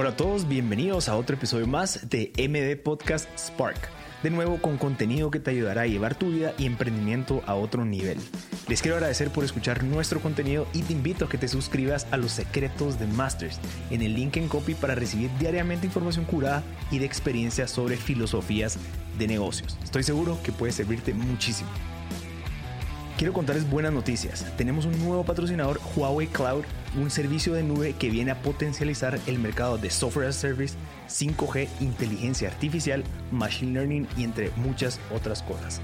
Hola a todos, bienvenidos a otro episodio más de MD Podcast Spark. De nuevo con contenido que te ayudará a llevar tu vida y emprendimiento a otro nivel. Les quiero agradecer por escuchar nuestro contenido y te invito a que te suscribas a los secretos de Masters en el link en copy para recibir diariamente información curada y de experiencias sobre filosofías de negocios. Estoy seguro que puede servirte muchísimo. Quiero contarles buenas noticias. Tenemos un nuevo patrocinador, Huawei Cloud, un servicio de nube que viene a potencializar el mercado de software as a service, 5G, inteligencia artificial, machine learning y entre muchas otras cosas.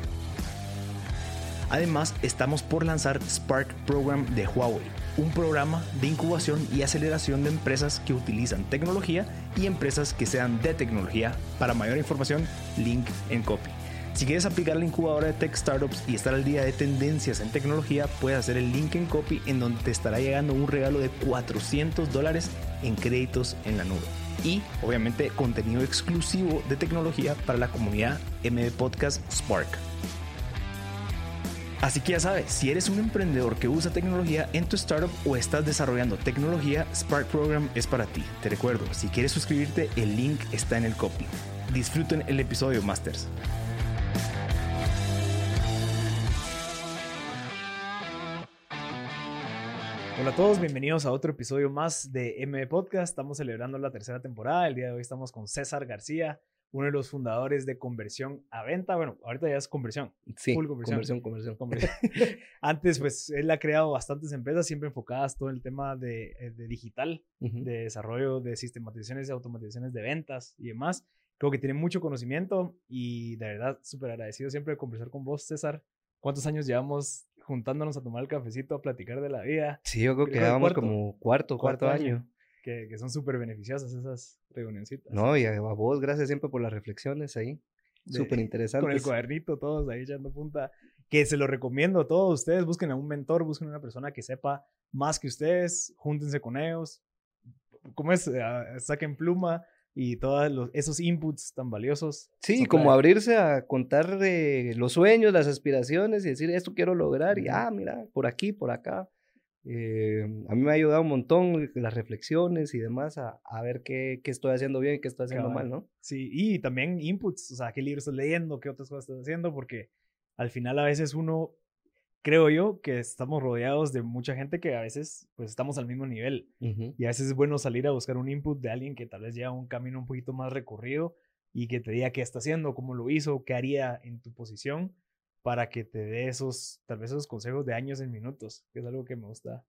Además, estamos por lanzar Spark Program de Huawei, un programa de incubación y aceleración de empresas que utilizan tecnología y empresas que sean de tecnología. Para mayor información, link en copy. Si quieres aplicar la incubadora de Tech Startups y estar al día de tendencias en tecnología, puedes hacer el link en copy en donde te estará llegando un regalo de 400 dólares en créditos en la nube. Y obviamente contenido exclusivo de tecnología para la comunidad MD Podcast Spark. Así que ya sabes, si eres un emprendedor que usa tecnología en tu startup o estás desarrollando tecnología, Spark Program es para ti. Te recuerdo, si quieres suscribirte, el link está en el copy. Disfruten el episodio, Masters. Hola a todos, bienvenidos a otro episodio más de M Podcast. Estamos celebrando la tercera temporada. El día de hoy estamos con César García, uno de los fundadores de Conversión a Venta. Bueno, ahorita ya es conversión. Sí, full conversión. Conversión, conversión. Antes, pues, él ha creado bastantes empresas, siempre enfocadas todo el tema de, eh, de digital, de desarrollo de sistematizaciones y automatizaciones de ventas y demás. Creo que tiene mucho conocimiento y de verdad súper agradecido siempre de conversar con vos, César. ¿Cuántos años llevamos juntándonos a tomar el cafecito, a platicar de la vida. Sí, yo creo que llevamos como cuarto, cuarto, año. Que, que, son súper beneficiosas esas reunioncitas. No, y a vos, gracias siempre por las reflexiones ahí. Súper interesantes. Con el cuadernito, todos ahí echando punta. Que se lo recomiendo a todos ustedes. Busquen a un mentor, busquen a una persona que sepa más que ustedes. Júntense con ellos. ¿Cómo es? Ah, saquen pluma y todos esos inputs tan valiosos. Sí, como abrirse a contar eh, los sueños, las aspiraciones y decir, esto quiero lograr, y ah, mira, por aquí, por acá. Eh, a mí me ha ayudado un montón las reflexiones y demás a, a ver qué, qué, estoy haciendo bien y qué estoy haciendo mal, ¿no? Sí, y también inputs, o sea, qué libros estás leyendo, qué otras cosas estás haciendo, porque al final a veces uno creo yo que estamos rodeados de mucha gente que a veces pues estamos al mismo nivel y a veces es bueno salir a buscar un input de alguien que tal vez lleva un camino un poquito más recorrido y que te diga qué está haciendo, cómo lo hizo, qué haría en tu posición para que te dé esos, tal vez esos consejos de años en minutos, que es algo que me gusta.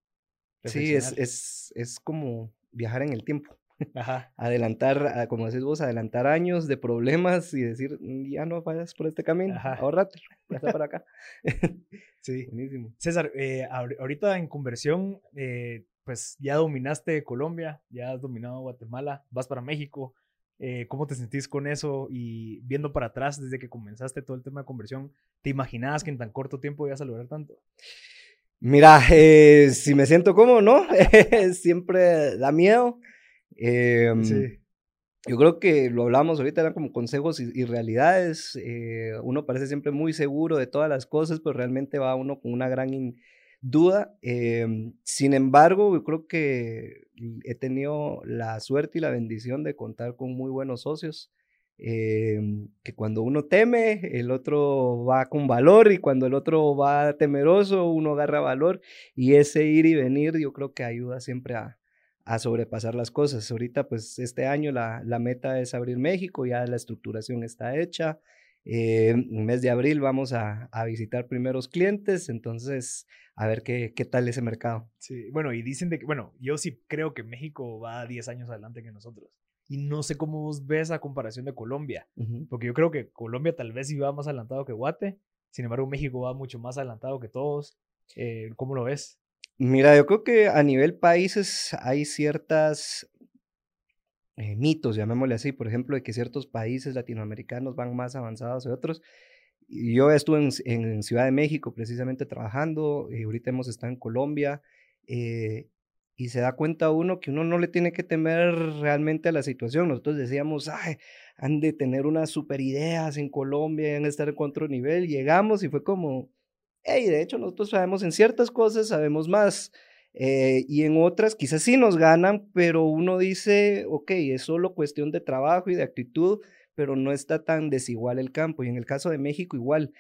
Sí, es, es, es como viajar en el tiempo. Ajá. Adelantar, como decís vos, adelantar años de problemas y decir, mm, ya no vayas por este camino, ahorrate, ya está para acá. sí. Buenísimo. César, eh, ahorita en conversión, eh, pues ya dominaste Colombia, ya has dominado Guatemala, vas para México. Eh, ¿Cómo te sentís con eso? Y viendo para atrás, desde que comenzaste todo el tema de conversión, ¿te imaginabas que en tan corto tiempo ibas a lograr tanto? Mira, si me siento como, ¿no? Siempre da miedo. Em, yo creo que lo hablamos ahorita, eran como consejos y, realidades. Eh, uno parece siempre muy seguro de todas las cosas, pero realmente va uno con una gran duda. Em, sin embargo, yo creo que he tenido la suerte y la bendición de contar con muy buenos socios. Em, que cuando uno teme, el otro va con valor y cuando el otro va temeroso, uno agarra valor y ese ir y venir yo creo que ayuda siempre a, a sobrepasar las cosas. Ahorita, pues este año la, la meta es abrir México, ya la estructuración está hecha. Eh, en mes de abril vamos a, a, visitar primeros clientes, entonces a ver qué, qué tal ese mercado. Sí, bueno, y dicen de que, bueno, yo sí creo que México va 10 años adelante que nosotros. Y no sé cómo vos ves a comparación de Colombia, porque yo creo que Colombia tal vez sí va más adelantado que Guate, sin embargo México va mucho más adelantado que todos. Eh, ¿Cómo lo ves? Mira, yo creo que a nivel países hay ciertas eh, mitos, llamémosle así, por ejemplo, de que ciertos países latinoamericanos van más avanzados que otros. Yo estuve en, Ciudad de México precisamente trabajando, y ahorita hemos estado en Colombia, eh, y se da cuenta uno que uno no le tiene que temer realmente a la situación. Nosotros decíamos, ay, han de tener unas super ideas en Colombia, han de estar en otro nivel. Llegamos y fue como, y de hecho nosotros sabemos en ciertas cosas, sabemos más. Eh, y en otras quizás sí nos ganan, pero uno dice, ok, es solo cuestión de trabajo y de actitud, pero no está tan desigual el campo. Y en el caso de México igual.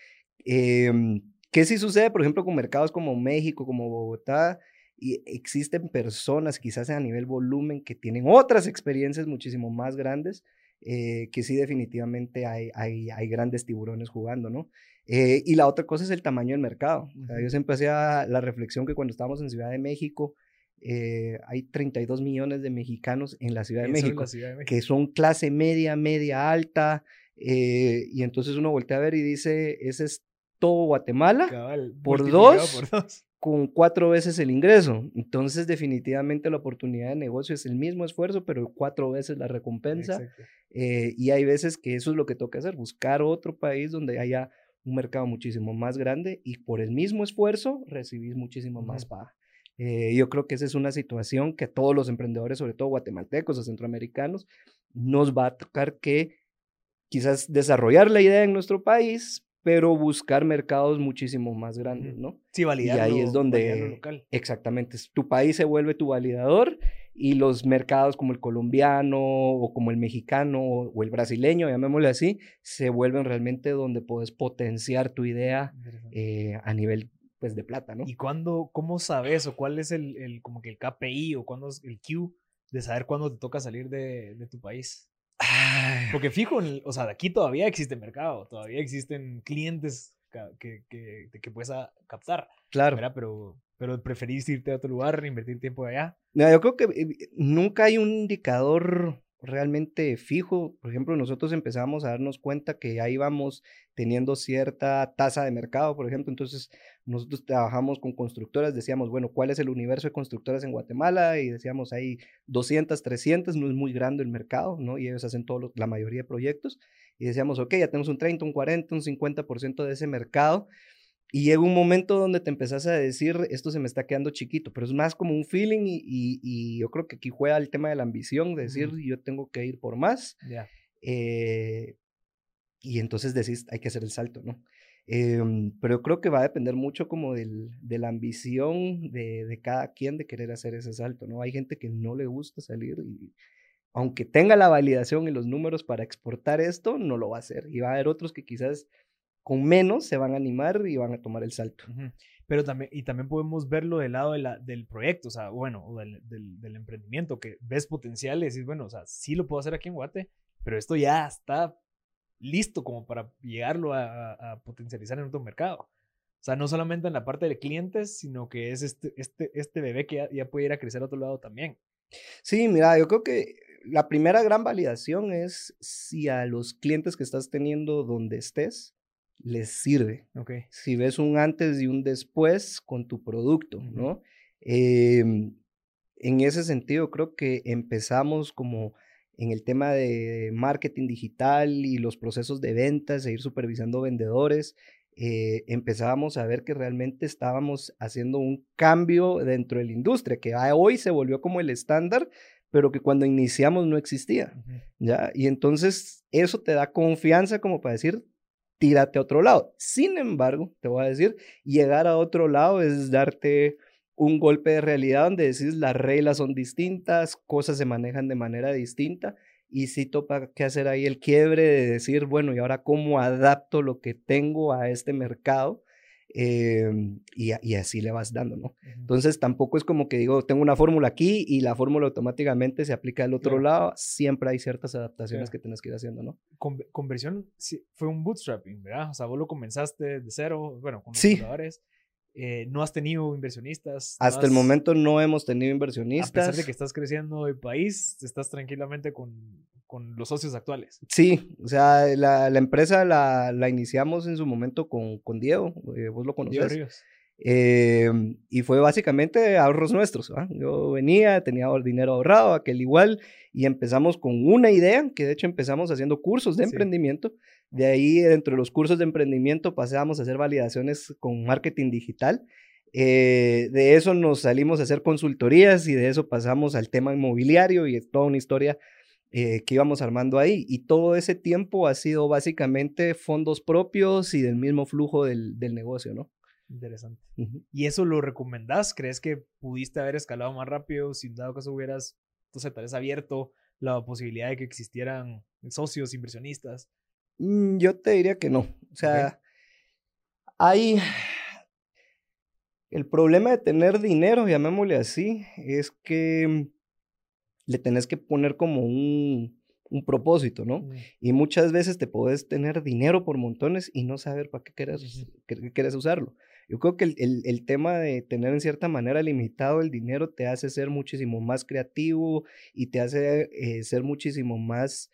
Em, ¿Qué sí sucede, por ejemplo, con mercados como México, como Bogotá? Y existen personas, quizás a nivel volumen, que tienen otras experiencias muchísimo más grandes, eh, que sí definitivamente hay, hay, hay, grandes tiburones jugando, ¿no? Eh, y la otra cosa es el tamaño del mercado. yo siempre hacía la reflexión que cuando estábamos en Ciudad de México, eh, hay 32 millones de mexicanos en la Ciudad de, México, que son clase media, media alta, y entonces uno voltea a ver y dice, ese es todo Guatemala por, dos, por dos con cuatro veces el ingreso. Entonces, definitivamente la oportunidad de negocio es el mismo esfuerzo, pero cuatro veces la recompensa. Eh, y hay veces que eso es lo que toca hacer, buscar otro país donde haya un mercado muchísimo más grande y por el mismo esfuerzo recibís muchísimo más paga. Eh, yo creo que esa es una situación que a todos los emprendedores, sobre todo guatemaltecos o centroamericanos, nos va a tocar que quizás desarrollar la idea en nuestro país, pero buscar mercados muchísimo más grandes, ¿no? Sí, validar. Y ahí es donde, local. exactamente, tu país se vuelve tu validador y los mercados como el colombiano o como el mexicano o el brasileño, llamémosle así, se vuelven realmente donde puedes potenciar tu idea eh, a nivel pues de plata, ¿no? ¿Y cuándo, cómo sabes o cuál es el, el como que el KPI o cuándo es el Q de saber cuándo te toca salir de, de tu país? Porque fijo, o sea, de aquí todavía existe mercado, todavía existen clientes que, que, que puedes captar. Claro. Pero, pero preferís irte a otro lugar, invertir tiempo allá. No, yo creo que eh, nunca hay un indicador realmente fijo. Por ejemplo, nosotros empezamos a darnos cuenta que ahí vamos teniendo cierta tasa de mercado, por ejemplo. Entonces, nosotros trabajamos con constructoras, decíamos, bueno, ¿cuál es el universo de constructoras en Guatemala? Y decíamos, hay 200, 300, no es muy grande el mercado, ¿no? Y ellos hacen todo la mayoría de proyectos. Y decíamos, ok, ya tenemos un 30, un 40, un 50% de ese mercado. Y llega un momento donde te empezás a decir, esto se me está quedando chiquito, pero es más como un feeling y, y, yo creo que aquí juega el tema de la ambición, de decir, yo tengo que ir por más. Eh, y entonces decís, hay que hacer el salto, ¿no? Em, pero creo que va a depender mucho como del, de la ambición de, de, cada quien de querer hacer ese salto, ¿no? Hay gente que no le gusta salir y aunque tenga la validación y los números para exportar esto, no lo va a hacer. Y va a haber otros que quizás con menos se van a animar y van a tomar el salto. Pero también, y también podemos verlo del lado de la, del proyecto, o sea, bueno, o del, del, emprendimiento, que ves potencial y decís, bueno, o sea, sí lo puedo hacer aquí en Guate, pero esto ya está listo como para llegarlo a, potencializar en otro mercado. O sea, no solamente en la parte de clientes, sino que es este, este, este bebé que ya, ya puede ir a crecer a otro lado también. Sí, mira, yo creo que la primera gran validación es si a los clientes que estás teniendo donde estés, les sirve. Okay. Si ves un antes y un después con tu producto, ¿no? Em, en ese sentido, creo que empezamos como en el tema de marketing digital y los procesos de ventas, e ir supervisando vendedores, eh, empezábamos a ver que realmente estábamos haciendo un cambio dentro de la industria, que hoy se volvió como el estándar, pero que cuando iniciamos no existía, ¿ya? Y entonces eso te da confianza como para decir, tírate a otro lado. Sin embargo, te voy a decir, llegar a otro lado es darte un golpe de realidad donde decís las reglas son distintas, cosas se manejan de manera distinta y sí topa que hacer ahí el quiebre de decir, bueno, ¿y ahora cómo adapto lo que tengo a este mercado? Em, y, así le vas dando, ¿no? Entonces tampoco es como que digo, tengo una fórmula aquí y la fórmula automáticamente se aplica al otro lado, siempre hay ciertas adaptaciones que tienes que ir haciendo, ¿no? conversión fue un bootstrapping, ¿verdad? O sea, vos lo comenzaste de cero, bueno, con los sí. Eh, no has tenido inversionistas. Hasta el momento no hemos tenido inversionistas. A pesar de que estás creciendo el país, estás tranquilamente con, con los socios actuales. Sí, o sea, la, la empresa la, la, iniciamos en su momento con, con Diego, eh, vos lo conoces. Eh, y fue básicamente ahorros nuestros. Yo venía, tenía dinero ahorrado, aquel igual, y empezamos con una idea, que de hecho empezamos haciendo cursos de emprendimiento. De ahí, dentro de los cursos de emprendimiento, pasamos a hacer validaciones con marketing digital. Eh, de eso nos salimos a hacer consultorías y de eso pasamos al tema inmobiliario y es toda una historia eh, que íbamos armando ahí. Y todo ese tiempo ha sido básicamente fondos propios y del mismo flujo del, del negocio, ¿no? Interesante. ¿Y eso lo recomendás? ¿Crees que pudiste haber escalado más rápido si dado caso hubieras, entonces, tal vez abierto la posibilidad de que existieran socios, inversionistas? Mm, yo te diría que no. O sea, hay... El problema de tener dinero, llamémosle así, es que le tenés que poner como un, un propósito, ¿no? Mm. Y muchas veces te puedes tener dinero por montones y no saber para qué quieres, quieres usarlo. Yo creo que el, el, tema de tener en cierta manera limitado el dinero te hace ser muchísimo más creativo y te hace eh, ser muchísimo más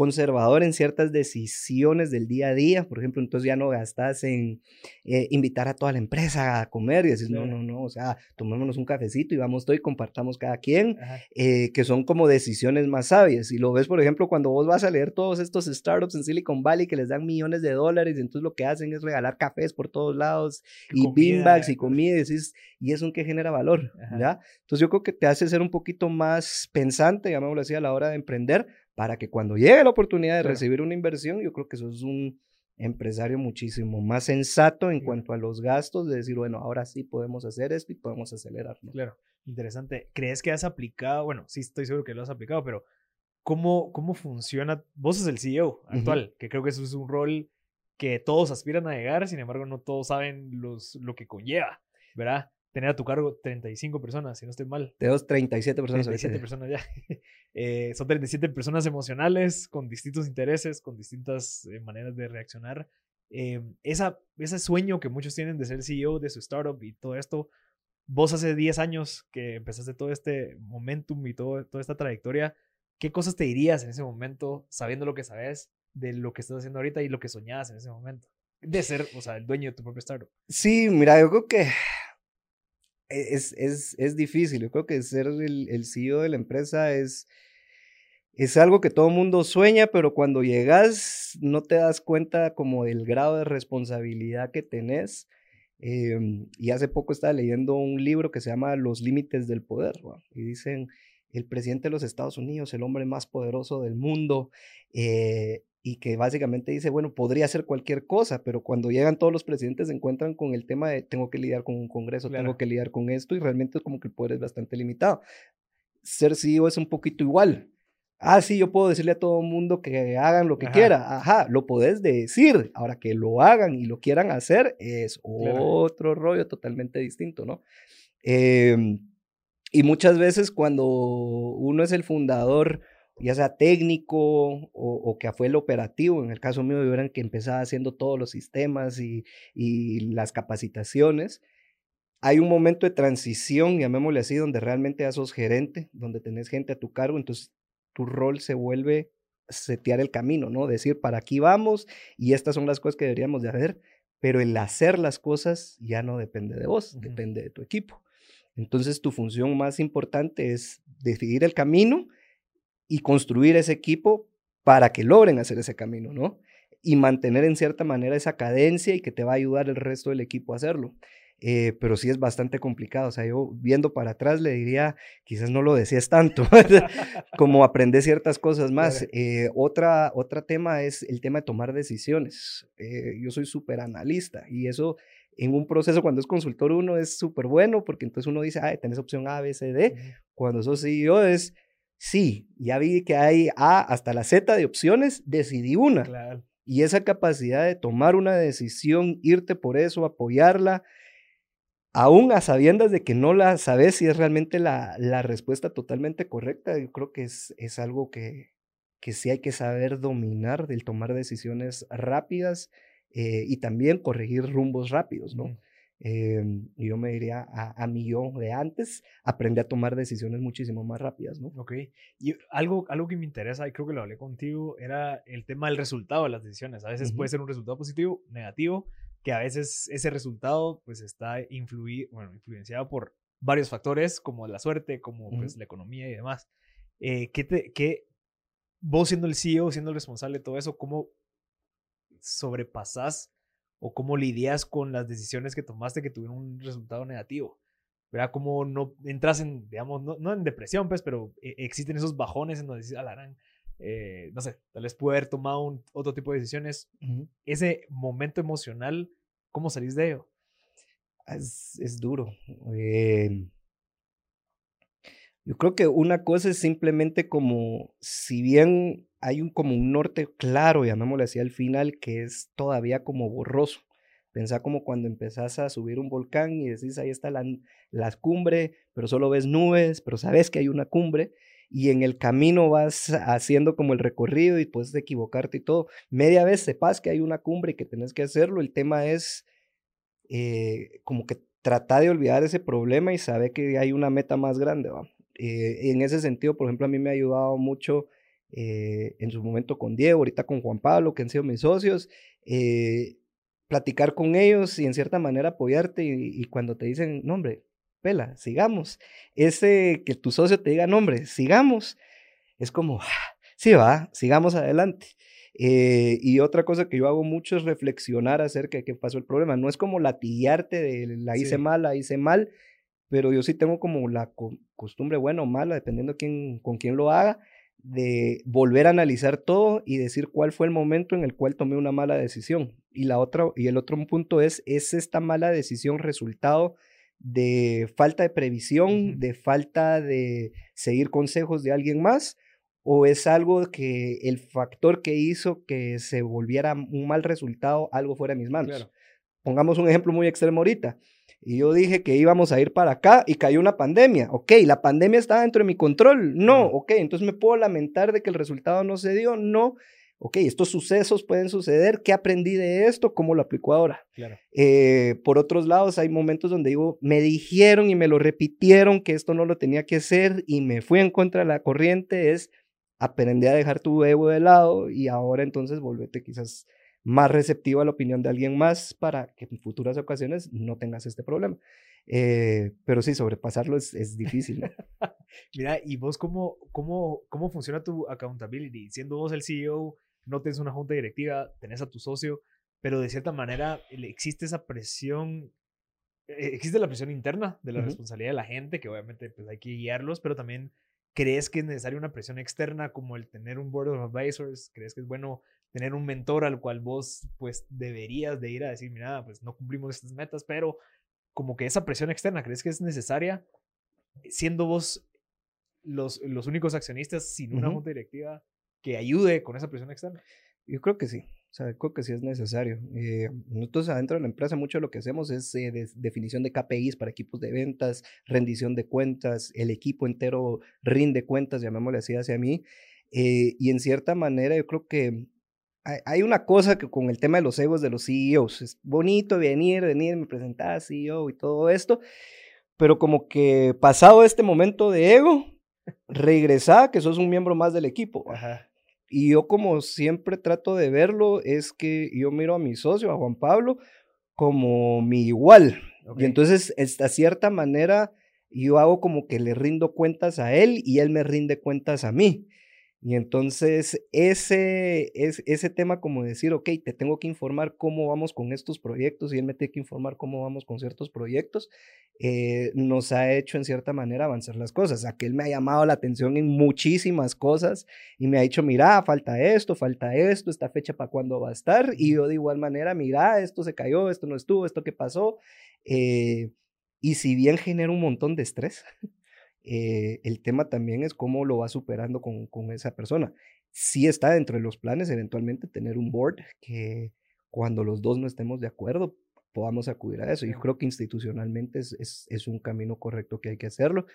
conservador en ciertas decisiones del día a día. Por ejemplo, entonces ya no gastas en eh, invitar a toda la empresa a comer y decir, no, no, no, o sea, tomémonos un cafecito y vamos todo y compartamos cada quien, eh, que son como decisiones más sabias. Y lo ves, por ejemplo, cuando vos vas a leer todos estos startups en Silicon Valley que les dan millones de dólares y entonces lo que hacen es regalar cafés por todos lados y, beanbags y comida y, y es un que genera valor, ¿ya? Entonces yo creo que te hace ser un poquito más pensante, llamémoslo así, a la hora de emprender, para que cuando llegue la oportunidad de recibir una inversión, yo creo que eso es un empresario muchísimo más sensato en cuanto a los gastos, de decir, bueno, ahora sí podemos hacer esto y podemos acelerar. Claro, interesante. ¿Crees que has aplicado? Bueno, sí estoy seguro que lo has aplicado, pero ¿cómo, cómo funciona? Vos sos el CEO actual, que creo que eso es un rol que todos aspiran a llegar, sin embargo, no todos saben los, lo que conlleva, ¿verdad? Tener a tu cargo 35 personas, si no estoy mal. Tenemos 37 personas. 37 personas ya. Eh, son 37 personas emocionales, con distintos intereses, con distintas eh, maneras de reaccionar. Eh, esa, ese sueño que muchos tienen de ser CEO de su startup y todo esto, vos hace 10 años que empezaste todo este momentum y todo, toda esta trayectoria, ¿qué cosas te dirías en ese momento, sabiendo lo que sabes de lo que estás haciendo ahorita y lo que soñabas en ese momento? De ser, o sea, el dueño de tu propio startup. Sí, mira, yo creo que es, es, es difícil. Yo creo que ser el, CEO de la empresa es, es algo que todo mundo sueña, pero cuando llegas no te das cuenta como del grado de responsabilidad que tenés. Em, y hace poco estaba leyendo un libro que se llama Los Límites del Poder, y dicen, el presidente de los Estados Unidos, el hombre más poderoso del mundo, eh, y que básicamente dice, bueno, podría hacer cualquier cosa, pero cuando llegan todos los presidentes se encuentran con el tema de tengo que lidiar con un Congreso, tengo que lidiar con esto, y realmente es como que el poder es bastante limitado. Ser CEO es un poquito igual. Ah, sí, yo puedo decirle a todo el mundo que hagan lo que quiera. Ajá, lo podés decir. Ahora que lo hagan y lo quieran hacer es otro rollo totalmente distinto, ¿no? Em, y muchas veces cuando uno es el fundador ya sea técnico o, que fue el operativo. En el caso mío, eran que empezaba haciendo todos los sistemas y, las capacitaciones. Hay un momento de transición, llamémosle así, donde realmente ya sos gerente, donde tenés gente a tu cargo, entonces tu rol se vuelve setear el camino, ¿no? Decir, para aquí vamos y estas son las cosas que deberíamos de hacer, pero el hacer las cosas ya no depende de vos, depende de tu equipo. Entonces tu función más importante es decidir el camino y construir ese equipo para que logren hacer ese camino, ¿no? Y mantener en cierta manera esa cadencia y que te va a ayudar el resto del equipo a hacerlo. Eh, pero sí es bastante complicado. O sea, yo viendo para atrás le diría, quizás no lo decías tanto, como aprender ciertas cosas más. Eh, otra, otra tema es el tema de tomar decisiones. Eh, yo soy súper analista y eso en un proceso cuando es consultor uno es súper bueno porque entonces uno dice, ah, tenés opción A, B, C, D. Cuando sos CEO es Sí, ya vi que hay A hasta la Z de opciones, decidí una. Y esa capacidad de tomar una decisión, irte por eso, apoyarla, aún a sabiendas de que no la sabes si es realmente la, la respuesta totalmente correcta, yo creo que es, es algo que, que sí hay que saber dominar, del tomar decisiones rápidas eh, y también corregir rumbos rápidos, ¿no? Eh, yo me diría a, a mi yo de antes, aprendí a tomar decisiones muchísimo más rápidas, ¿no? Ok. Y algo, algo que me interesa, y creo que lo hablé contigo, era el tema del resultado de las decisiones. A veces puede ser un resultado positivo, negativo, que a veces ese resultado pues está influir, bueno, influenciado por varios factores, como la suerte, como pues la economía y demás. Eh, ¿qué, te, ¿Qué vos siendo el CEO, siendo el responsable de todo eso, cómo sobrepasás o cómo lidias con las decisiones que tomaste que tuvieron un resultado negativo. ¿Verdad? Cómo no entras en, digamos, no, en depresión, pues, pero e, existen esos bajones en donde dices, alarán, eh, no sé, tal vez puede haber tomado un, otro tipo de decisiones. Ese momento emocional, ¿cómo salís de ello? Es, es duro. Eh, yo creo que una cosa es simplemente como, si bien hay un como un norte claro, llamémosle así al final, que es todavía como borroso. Pensá como cuando empezás a subir un volcán y decís, ahí está la, la cumbre, pero solo ves nubes, pero sabes que hay una cumbre y en el camino vas haciendo como el recorrido y puedes equivocarte y todo. Media vez sepas que hay una cumbre y que tenés que hacerlo. El tema es eh, como que trata de olvidar ese problema y sabe que hay una meta más grande. ¿va? Eh, en ese sentido, por ejemplo, a mí me ha ayudado mucho eh, en su momento con Diego, ahorita con Juan Pablo, que han sido mis socios, eh, platicar con ellos y en cierta manera apoyarte y, cuando te dicen, nombre, pela, sigamos. Ese que tu socio te diga, nombre, sigamos, es como, ah, sí va, sigamos adelante. y otra cosa que yo hago mucho es reflexionar acerca de qué pasó el problema. No es como latillarte de la hice mal, la hice mal, pero yo sí tengo como la costumbre, buena o mala, dependiendo quién, con quién lo haga, de volver a analizar todo y decir cuál fue el momento en el cual tomé una mala decisión. Y, la otra, y el otro punto es, ¿es esta mala decisión resultado de falta de previsión, de falta de seguir consejos de alguien más? ¿O es algo que el factor que hizo que se volviera un mal resultado, algo fuera de mis manos? Pongamos un ejemplo muy extremo ahorita. Y yo dije que íbamos a ir para acá y cayó una pandemia. Ok, ¿la pandemia estaba dentro de mi control? No, ok, entonces me puedo lamentar de que el resultado no se dio. No, ok, estos sucesos pueden suceder. ¿Qué aprendí de esto? ¿Cómo lo aplico ahora? Claro. Eh, por otros lados, hay momentos donde digo, me dijeron y me lo repitieron que esto no lo tenía que hacer y me fui en contra de la corriente. Es aprendí a dejar tu ego de lado y ahora entonces volvete quizás más receptivo a la opinión de alguien más para que en futuras ocasiones no tengas este problema. Eh, pero sí, sobrepasarlo es, es difícil. Mira, ¿y vos cómo, cómo, cómo funciona tu accountability? Siendo vos el CEO, no tienes una junta directiva, tenés a tu socio, pero de cierta manera existe esa presión, eh, existe la presión interna de la responsabilidad de la gente, que obviamente pues, hay que guiarlos, pero también ¿Crees que es necesaria una presión externa como el tener un board of advisors? ¿Crees que es bueno tener un mentor al cual vos pues deberías de ir a decir, mira, pues no cumplimos estas metas, pero como que esa presión externa, ¿crees que es necesaria siendo vos los, los únicos accionistas sin una junta directiva que ayude con esa presión externa? Yo creo que sí. O sea, creo que sí es necesario. Eh, nosotros adentro de la empresa mucho de lo que hacemos es eh, definición de KPIs para equipos de ventas, rendición de cuentas, el equipo entero rinde cuentas, llamémosle así hacia mí. Eh, y en cierta manera yo creo que hay, una cosa que con el tema de los egos de los CEOs, es bonito venir, venir, me presentar CEO y todo esto, pero como que pasado este momento de ego, regresa que sos un miembro más del equipo. Ajá. Y yo como siempre trato de verlo, es que yo miro a mi socio, a Juan Pablo, como mi igual. Y entonces, a cierta manera, yo hago como que le rindo cuentas a él y él me rinde cuentas a mí. Y entonces ese, es, ese tema como decir, ok, te tengo que informar cómo vamos con estos proyectos y él me tiene que informar cómo vamos con ciertos proyectos, eh, nos ha hecho en cierta manera avanzar las cosas. Aquel me ha llamado la atención en muchísimas cosas y me ha dicho, mira, falta esto, falta esto, esta fecha para cuándo va a estar. Y yo de igual manera, mira, esto se cayó, esto no estuvo, esto qué pasó. Eh, y si bien genera un montón de estrés, eh, el tema también es cómo lo va superando con, con esa persona. Sí está dentro de los planes eventualmente tener un board que cuando los dos no estemos de acuerdo podamos acudir a eso. Y creo que institucionalmente es, es, es, un camino correcto que hay que hacerlo.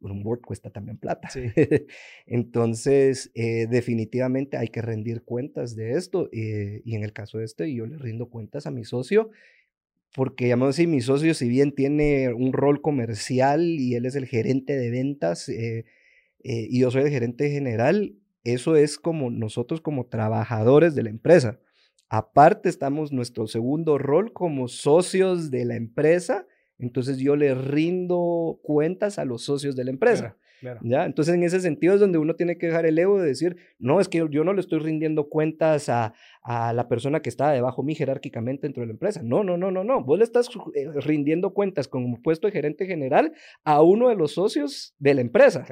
Un board cuesta también plata. Entonces, eh, definitivamente hay que rendir cuentas de esto. Eh, y en el caso de este, yo le rindo cuentas a mi socio porque llamamos así, mi socio, si bien tiene un rol comercial y él es el gerente de ventas eh, eh, y yo soy el gerente general, eso es como nosotros como trabajadores de la empresa. Aparte estamos nuestro segundo rol como socios de la empresa, entonces yo le rindo cuentas a los socios de la empresa. ¿Ya? Entonces, en ese sentido es donde uno tiene que dejar el ego de decir, no, es que yo no le estoy rindiendo cuentas a, a la persona que está debajo mí jerárquicamente dentro de la empresa. No, no, no, no, no. Vos le estás eh, rindiendo cuentas como puesto de gerente general a uno de los socios de la empresa.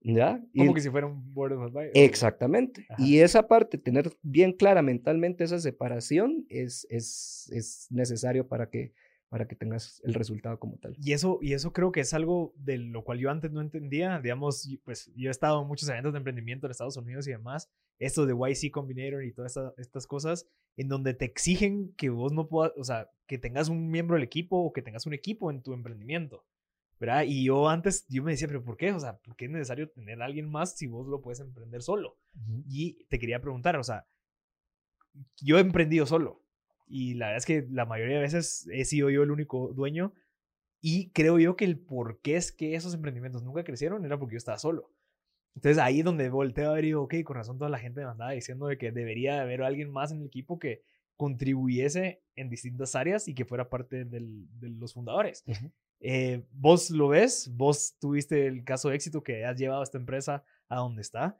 ¿Ya? Como que si fuera un board of advisors. Exactamente. Y esa parte, tener bien clara mentalmente esa separación es, es, es necesario para que para que tengas el resultado como tal. Y eso, y eso creo que es algo de lo cual yo antes no entendía. Digamos, pues yo he estado en muchos eventos de emprendimiento en Estados Unidos y demás, esto de YC Combinator y todas estas cosas, en donde te exigen que vos no puedas, o sea, que tengas un miembro del equipo o que tengas un equipo en tu emprendimiento. ¿verdad? Y yo antes, yo me decía, pero ¿por qué? O sea, ¿por qué es necesario tener a alguien más si vos lo puedes emprender solo? Y te quería preguntar, o sea, yo he emprendido solo y la verdad es que la mayoría de veces he sido yo el único dueño y creo yo que el por qué es que esos emprendimientos nunca crecieron era porque yo estaba solo. Entonces ahí es donde volteo a ver y digo, ok, con razón toda la gente me andaba diciendo de que debería haber alguien más en el equipo que contribuyese en distintas áreas y que fuera parte del, de los fundadores. Eh, vos lo ves, vos tuviste el caso de éxito que has llevado a esta empresa a donde está.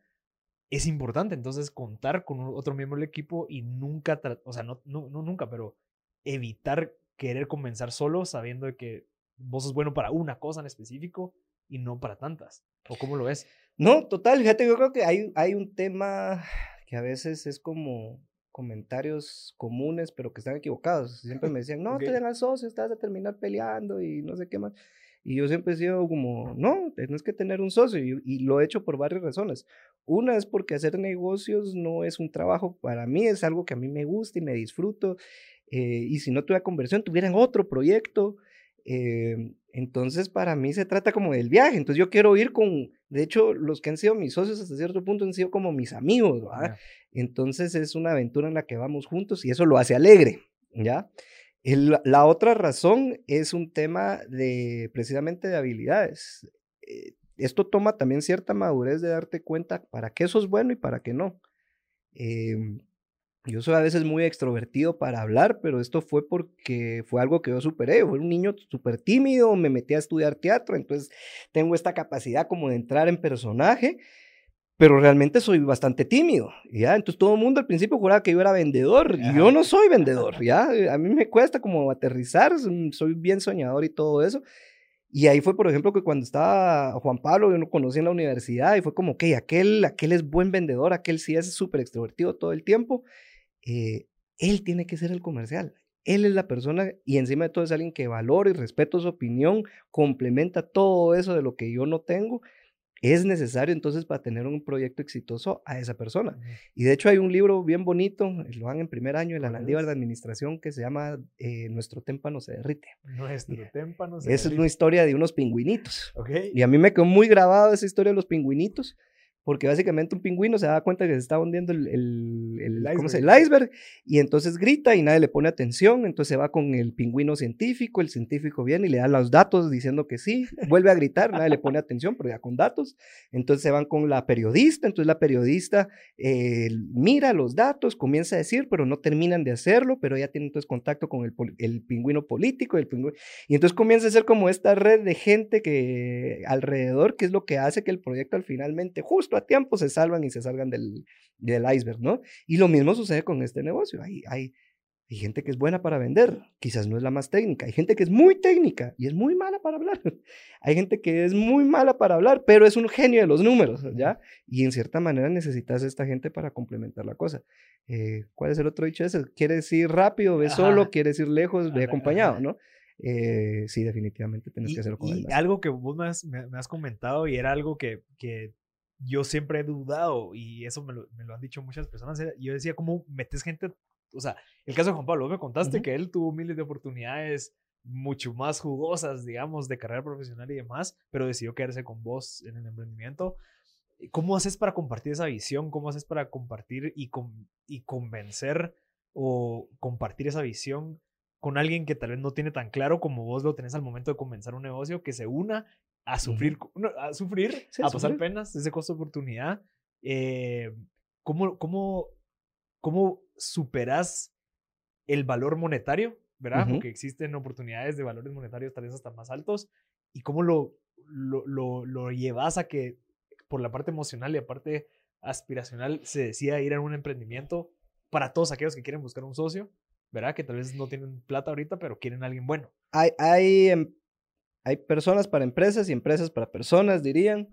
Es importante entonces contar con otro miembro del equipo y nunca, o sea, no, no, nunca, pero evitar querer comenzar solo sabiendo que vos sos bueno para una cosa en específico y no para tantas. ¿O cómo lo ves? No, total, fíjate, yo creo que hay, hay un tema que a veces es como comentarios comunes, pero que están equivocados. Siempre me decían, no, te den socio, estás a terminar peleando y no sé qué más. Y yo siempre he sido como, no, tienes que tener un socio y, y, lo he hecho por varias razones. Una es porque hacer negocios no es un trabajo para mí, es algo que a mí me gusta y me disfruto. Eh, y si no tuviera conversión, tuvieran otro proyecto. Eh, entonces, para mí se trata como del viaje. Entonces, yo quiero ir con, de hecho, los que han sido mis socios hasta cierto punto han sido como mis amigos, ¿verdad? Entonces, es una aventura en la que vamos juntos y eso lo hace alegre, ¿ya? La otra razón es un tema de precisamente de habilidades. Eh, esto toma también cierta madurez de darte cuenta para qué eso es bueno y para qué no. Em, yo soy a veces muy extrovertido para hablar, pero esto fue porque fue algo que yo superé. Fue un niño súper tímido, me metí a estudiar teatro, entonces tengo esta capacidad como de entrar en personaje, pero realmente soy bastante tímido, ¿ya? Entonces todo el mundo al principio juraba que yo era vendedor, y yo no soy vendedor, ¿ya? A mí me cuesta como aterrizar, soy bien soñador y todo eso. Y ahí fue, por ejemplo, que cuando estaba Juan Pablo, yo lo conocí en la universidad y fue como, ok, aquel, aquel es buen vendedor, aquel sí es súper extrovertido todo el tiempo. Eh, él tiene que ser el comercial. Él es la persona y encima de todo es alguien que valora y respeta su opinión, complementa todo eso de lo que yo no tengo. Es necesario entonces para tener un proyecto exitoso a esa persona. Y de hecho hay un libro bien bonito, lo van en primer año en la Landívar de Administración que se llama eh, Nuestro témpano se derrite. Nuestro témpano se Esa es una historia de unos pingüinitos. Y a mí me quedó muy grabado esa historia de los pingüinitos porque básicamente un pingüino se da cuenta que se está hundiendo el, el, el, iceberg. y entonces grita y nadie le pone atención, entonces se va con el pingüino científico, el científico viene y le da los datos diciendo que sí, vuelve a gritar, nadie le pone atención, pero ya con datos, entonces se van con la periodista, entonces la periodista eh, mira los datos, comienza a decir, pero no terminan de hacerlo, pero ya tiene entonces contacto con el, el pingüino político, el pingüino, y entonces comienza a ser como esta red de gente que alrededor, que es lo que hace que el proyecto al finalmente, justo a tiempo se salvan y se salgan del, del iceberg, ¿no? Y lo mismo sucede con este negocio. Hay, hay, hay gente que es buena para vender, quizás no es la más técnica. Hay gente que es muy técnica y es muy mala para hablar. Hay gente que es muy mala para hablar, pero es un genio de los números, ¿ya? Y en cierta manera necesitas a esta gente para complementar la cosa. Eh, ¿Cuál es el otro dicho ese? ¿Quieres ir rápido? Ve solo. ¿Quieres ir lejos? Ve acompañado, ¿no? Eh, sí, definitivamente tienes que hacerlo con y algo que vos me has, me has, comentado y era algo que, que yo siempre he dudado y eso me lo, me lo, han dicho muchas personas. Eh, yo decía, ¿cómo metes gente? O sea, el caso de Juan Pablo, me contaste que él tuvo miles de oportunidades mucho más jugosas, digamos, de carrera profesional y demás, pero decidió quedarse con vos en el emprendimiento. ¿Cómo haces para compartir esa visión? ¿Cómo haces para compartir y, y convencer o compartir esa visión con alguien que tal vez no tiene tan claro como vos lo tenés al momento de comenzar un negocio, que se una a sufrir, a sufrir, a, pasar penas, ese costo de oportunidad. Eh, ¿cómo, cómo, ¿Cómo superas el valor monetario? ¿Verdad? Porque existen oportunidades de valores monetarios tal vez hasta más altos. ¿Y cómo lo, lo, lo, lo llevas a que por la parte emocional y la parte aspiracional se decida ir a un emprendimiento para todos aquellos que quieren buscar un socio? ¿Verdad? Que tal vez no tienen plata ahorita, pero quieren a alguien bueno. Hay, hay em, hay personas para empresas y empresas para personas, dirían.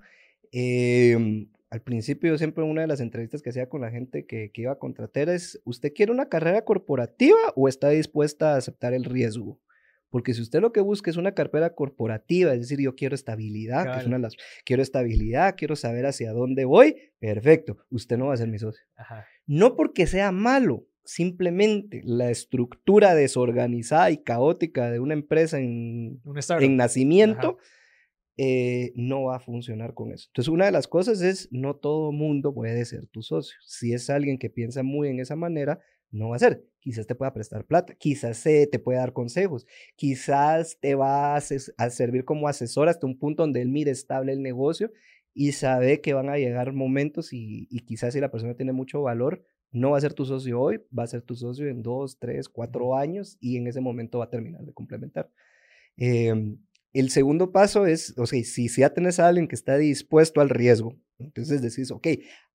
Em, al principio, siempre una de las entrevistas que hacía con la gente que, que, iba a contratar es, ¿usted quiere una carrera corporativa o está dispuesta a aceptar el riesgo? Porque si usted lo que busca es una cartera corporativa, es decir, yo quiero estabilidad, que es una de las, quiero estabilidad, quiero saber hacia dónde voy, perfecto, usted no va a ser mi socio. No porque sea malo, simplemente la estructura desorganizada y caótica de una empresa en, en nacimiento eh, no va a funcionar con eso. Entonces, una de las cosas es, no todo mundo puede ser tu socio. Si es alguien que piensa muy en esa manera, no va a ser. Quizás te pueda prestar plata, quizás te puede dar consejos, quizás te va a, servir como asesor hasta un punto donde él mire estable el negocio y sabe que van a llegar momentos y, y quizás si la persona tiene mucho valor, no va a ser tu socio hoy, va a ser tu socio en dos, tres, cuatro años y en ese momento va a terminar de complementar. Em, el segundo paso es, o sea, si, si ya tenés a alguien que está dispuesto al riesgo, entonces decís, ok,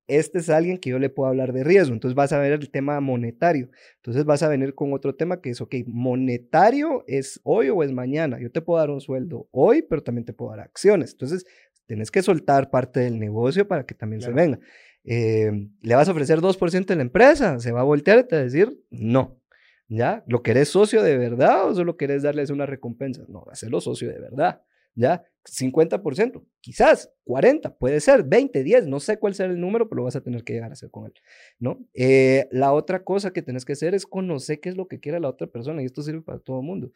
este es alguien que yo le puedo hablar de riesgo, entonces vas a ver el tema monetario, entonces vas a venir con otro tema que es, ok, monetario es hoy o es mañana, yo te puedo dar un sueldo hoy, pero también te puedo dar acciones, entonces tienes que soltar parte del negocio para que también se venga. Eh, ¿Le vas a ofrecer 2% de la empresa? Se va a voltear y te va a decir, no. ¿Ya? ¿Lo querés socio de verdad o solo querés darles una recompensa? No, hacerlo socio de verdad. ¿Ya? 50%, quizás 40, puede ser 20, 10, no sé cuál será el número, pero lo vas a tener que llegar a hacer con él, ¿no? Eh, la otra cosa que tenés que hacer es conocer qué es lo que quiere la otra persona y esto sirve para todo el mundo.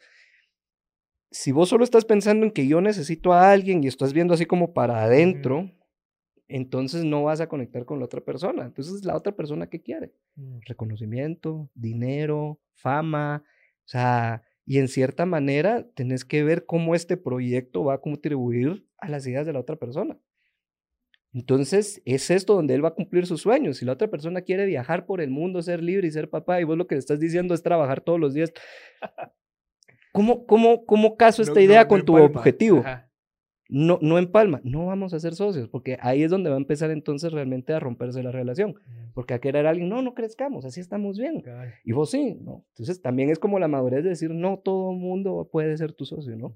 Si vos solo estás pensando en que yo necesito a alguien y estás viendo así como para adentro, entonces no vas a conectar con la otra persona. Entonces, la otra persona, ¿qué quiere? Mm. Reconocimiento, dinero, fama, o sea, y en cierta manera tenés que ver cómo este proyecto va a contribuir a las ideas de la otra persona. Entonces, es esto donde él va a cumplir sus sueños. Si la otra persona quiere viajar por el mundo, ser libre y ser papá, y vos lo que le estás diciendo es trabajar todos los días, ¿cómo, cómo, cómo caso esta idea con tu objetivo? No, no empalma, no vamos a ser socios, porque ahí es donde va a empezar entonces realmente a romperse la relación, porque a querer a alguien, no, no crezcamos, así estamos bien, y vos sí, ¿no? Entonces también es como la madurez de decir, no todo mundo puede ser tu socio, ¿no?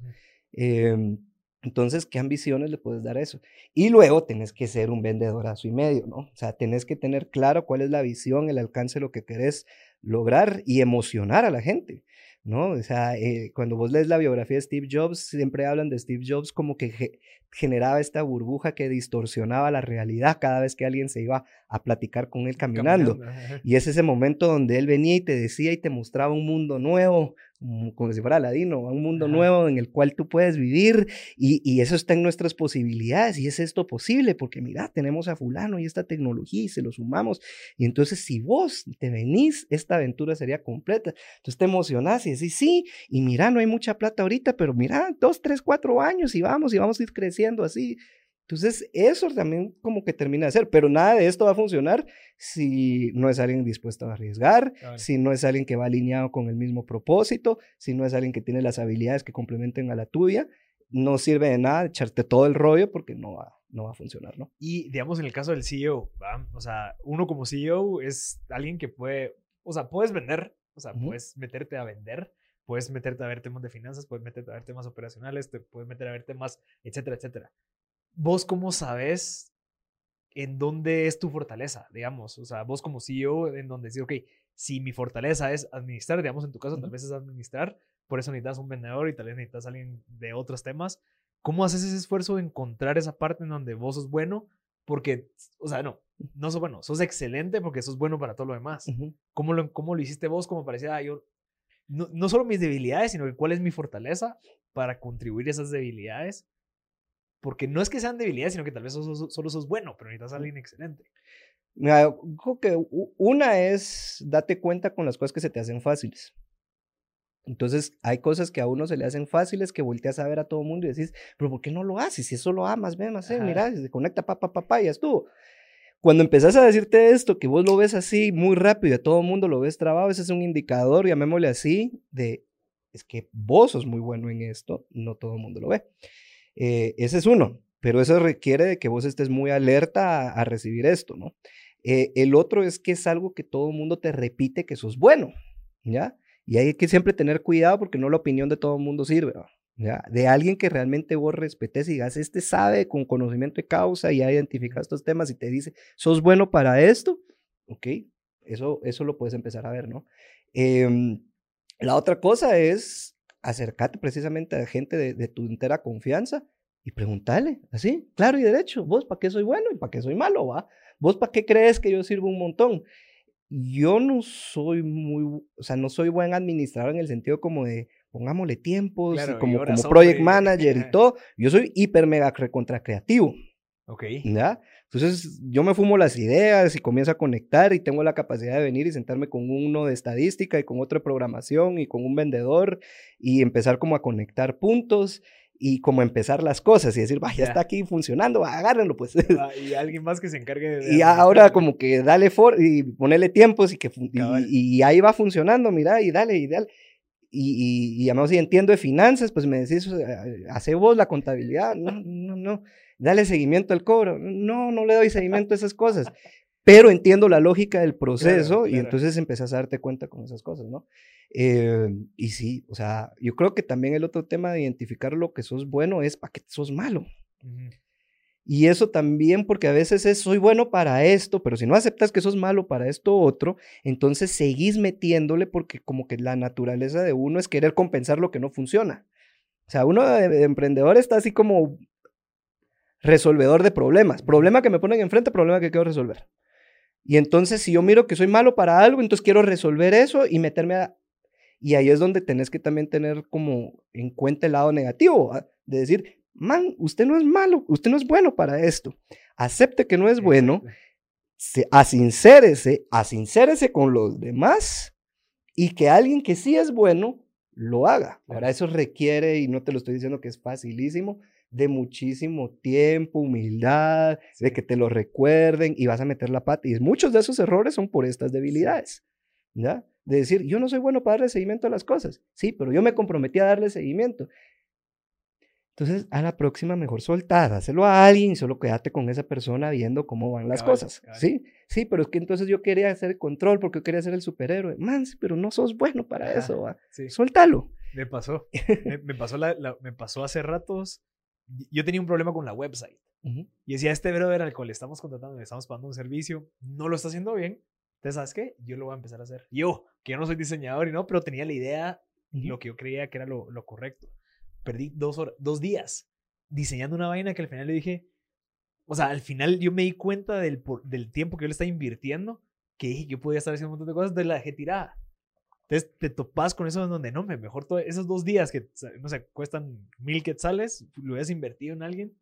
Em, entonces, ¿qué ambiciones le puedes dar a eso? Y luego tenés que ser un vendedorazo y medio, ¿no? O sea, tenés que tener claro cuál es la visión, el alcance lo que querés lograr y emocionar a la gente. ¿No? O sea, eh, cuando vos lees la biografía de Steve Jobs, siempre hablan de Steve Jobs como que generaba esta burbuja que distorsionaba la realidad cada vez que alguien se iba a platicar con él caminando. Y es ese momento donde él venía y te decía y te mostraba un mundo nuevo, como si fuera Ladino, un mundo nuevo en el cual tú puedes vivir y, y, eso está en nuestras posibilidades y es esto posible porque mira, tenemos a fulano y esta tecnología y se lo sumamos y entonces si vos te venís, esta aventura sería completa. Entonces te emocionás y decís, sí, y mira, no hay mucha plata ahorita, pero mira, dos, tres, cuatro años y vamos y vamos a ir creciendo así. Entonces, eso también como que termina de ser, pero nada de esto va a funcionar si no es alguien dispuesto a arriesgar, si no es alguien que va alineado con el mismo propósito, si no es alguien que tiene las habilidades que complementen a la tuya, no sirve de nada echarte todo el rollo porque no va, no va a funcionar, ¿no? Y digamos en el caso del CEO, ¿va? O sea, uno como CEO es alguien que puede, o sea, puedes vender, o sea, puedes meterte a vender, puedes meterte a ver temas de finanzas, puedes meterte a ver temas operacionales, te puedes meter a ver temas, etcétera, etcétera vos cómo sabes en dónde es tu fortaleza, digamos, o sea, vos como CEO, en donde decir, ok, si mi fortaleza es administrar, digamos, en tu caso tal vez es administrar, por eso necesitas un vendedor y tal vez necesitas alguien de otros temas, ¿cómo haces ese esfuerzo de encontrar esa parte en donde vos sos bueno? Porque, o sea, no, no sos bueno, sos excelente porque sos bueno para todo lo demás. ¿Cómo, lo, ¿Cómo lo hiciste vos? Como parecía, ah, yo, no, no solo mis debilidades, sino que cuál es mi fortaleza para contribuir a esas debilidades porque no es que sean debilidades, sino que tal vez solo, sos bueno, pero necesitas a alguien excelente. Mira, creo que una es date cuenta con las cosas que se te hacen fáciles. Entonces, hay cosas que a uno se le hacen fáciles que volteas a ver a todo el mundo y decís, pero ¿por qué no lo haces? Si eso lo amas, ven, no sé, mira, se conecta, papá, papá, y ya estuvo. Cuando empezás a decirte esto, que vos lo ves así muy rápido y a todo el mundo lo ves trabado, ese es un indicador, llamémosle así, de es que vos sos muy bueno en esto, no todo el mundo lo ve. Eh, ese es uno, pero eso requiere de que vos estés muy alerta a, recibir esto, ¿no? Eh, el otro es que es algo que todo el mundo te repite que sos bueno, ¿ya? Y hay que siempre tener cuidado porque no la opinión de todo el mundo sirve, ¿ya? De alguien que realmente vos respetes y digas, este sabe con conocimiento de causa y ha identificado estos temas y te dice, sos bueno para esto, ok, eso, eso lo puedes empezar a ver, ¿no? Em, la otra cosa es acercate precisamente a gente de, tu entera confianza y preguntarle, así, claro y derecho, vos para qué soy bueno y para qué soy malo, va. Vos para qué crees que yo sirvo un montón. Yo no soy muy, o sea, no soy buen administrador en el sentido como de, pongámosle tiempos, como, como project manager y todo. Yo soy hiper mega recontra creativo. Ok. ¿Ya? Entonces yo me fumo las ideas y comienzo a conectar y tengo la capacidad de venir y sentarme con uno de estadística y con otro de programación y con un vendedor y empezar como a conectar puntos y como empezar las cosas y decir, vaya, ya está aquí funcionando, agárrenlo pues. y alguien más que se encargue de... y ahora como que dale for y ponerle tiempos y que y, ahí va funcionando, mira, y dale, y dale. Y, y, y además si entiendo de finanzas, pues me decís, hace vos la contabilidad, no, no, no dale seguimiento al cobro. No, no le doy seguimiento a esas cosas. Pero entiendo la lógica del proceso y entonces empezás a darte cuenta con esas cosas, ¿no? Eh, y sí, o sea, yo creo que también el otro tema de identificar lo que sos bueno es para qué sos malo. Y eso también porque a veces es, soy bueno para esto, pero si no aceptas que sos malo para esto otro, entonces seguís metiéndole porque como que la naturaleza de uno es querer compensar lo que no funciona. O sea, uno de emprendedor está así como resolvedor de problemas. Problema que me ponen enfrente, problema que quiero resolver. Y entonces, si yo miro que soy malo para algo, entonces quiero resolver eso y meterme a... Y ahí es donde tenés que también tener como en cuenta el lado negativo, de decir, man, usted no es malo, usted no es bueno para esto. Acepte que no es bueno, se, asincérese, asincérese con los demás y que alguien que sí es bueno lo haga. Ahora, eso requiere, y no te lo estoy diciendo que es facilísimo, de muchísimo tiempo, humildad, de que te lo recuerden y vas a meter la pata. Y muchos de esos errores son por estas debilidades, ¿ya? De decir, yo no soy bueno para darle seguimiento a las cosas. Sí, pero yo me comprometí a darle seguimiento. Entonces, a la próxima mejor soltar, hazlo a alguien y solo quédate con esa persona viendo cómo van las cosas. Sí, sí, pero es que entonces yo quería hacer el control porque yo quería ser el superhéroe. Man, pero no sos bueno para eso, ¿va? Suéltalo. Me pasó. me, pasó me pasó hace ratos yo tenía un problema con la website. Y decía, este brother al cual le estamos contratando, le estamos pagando un servicio, no lo está haciendo bien. Entonces, ¿sabes qué? Yo lo voy a empezar a hacer. Yo, que yo no soy diseñador y no, pero tenía la idea, lo que yo creía que era lo, lo correcto. Perdí dos, horas, dos días diseñando una vaina que al final le dije, o sea, al final yo me di cuenta del, del tiempo que yo le estaba invirtiendo, que yo podía estar haciendo un montón de cosas, entonces la dejé tirada. Entonces te topas con eso en donde no, me mejor todo, esos dos días que, no sé, cuestan mil quetzales, lo hubieras invertido en alguien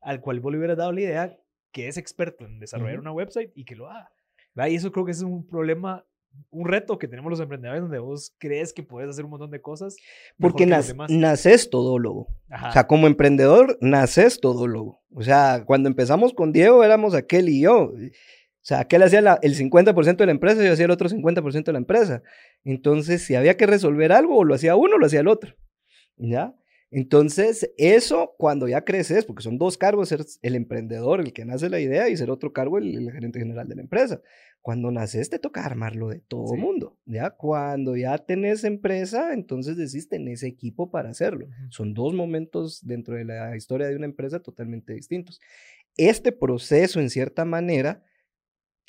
al cual vos le hubieras dado la idea que es experto en desarrollar una website y que lo haga. Y eso creo que es un problema, un reto que tenemos los emprendedores donde vos crees que puedes hacer un montón de cosas. Porque naces todólogo. O sea, como emprendedor, naces todólogo. O sea, cuando empezamos con Diego éramos aquel y yo. O sea, aquel hacía el 50% de la empresa y yo hacía el otro 50% de la empresa. Entonces, si había que resolver algo, o lo hacía uno o lo hacía el otro. ¿Ya? Entonces, eso cuando ya creces, porque son dos cargos, ser el emprendedor, el que nace la idea, y ser otro cargo, el, gerente general de la empresa. Cuando naces, te toca armarlo de todo el mundo. ¿ya? Cuando ya tenés empresa, entonces decís, tenés equipo para hacerlo. Son dos momentos dentro de la historia de una empresa totalmente distintos. Este proceso, en cierta manera,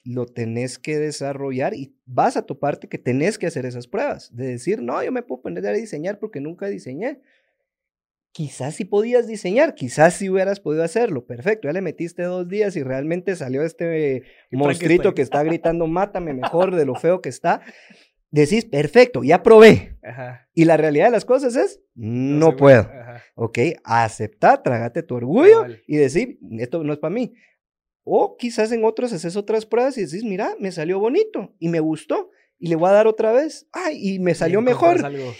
lo tenés que desarrollar y vas a toparte que tenés que hacer esas pruebas, de decir, no, yo me puedo poner a diseñar porque nunca diseñé. Quizás si podías diseñar, quizás si hubieras podido hacerlo, perfecto, ya le metiste dos días y realmente salió este monstruito que está gritando, mátame mejor de lo feo que está. Decís, perfecto, ya probé. Y la realidad de las cosas es, no, puedo. Ok, acepta, trágate tu orgullo y decir, esto no es para mí. O quizás en otros haces otras pruebas y decís, mira, me salió bonito y me gustó y le voy a dar otra vez, ay, y me salió mejor.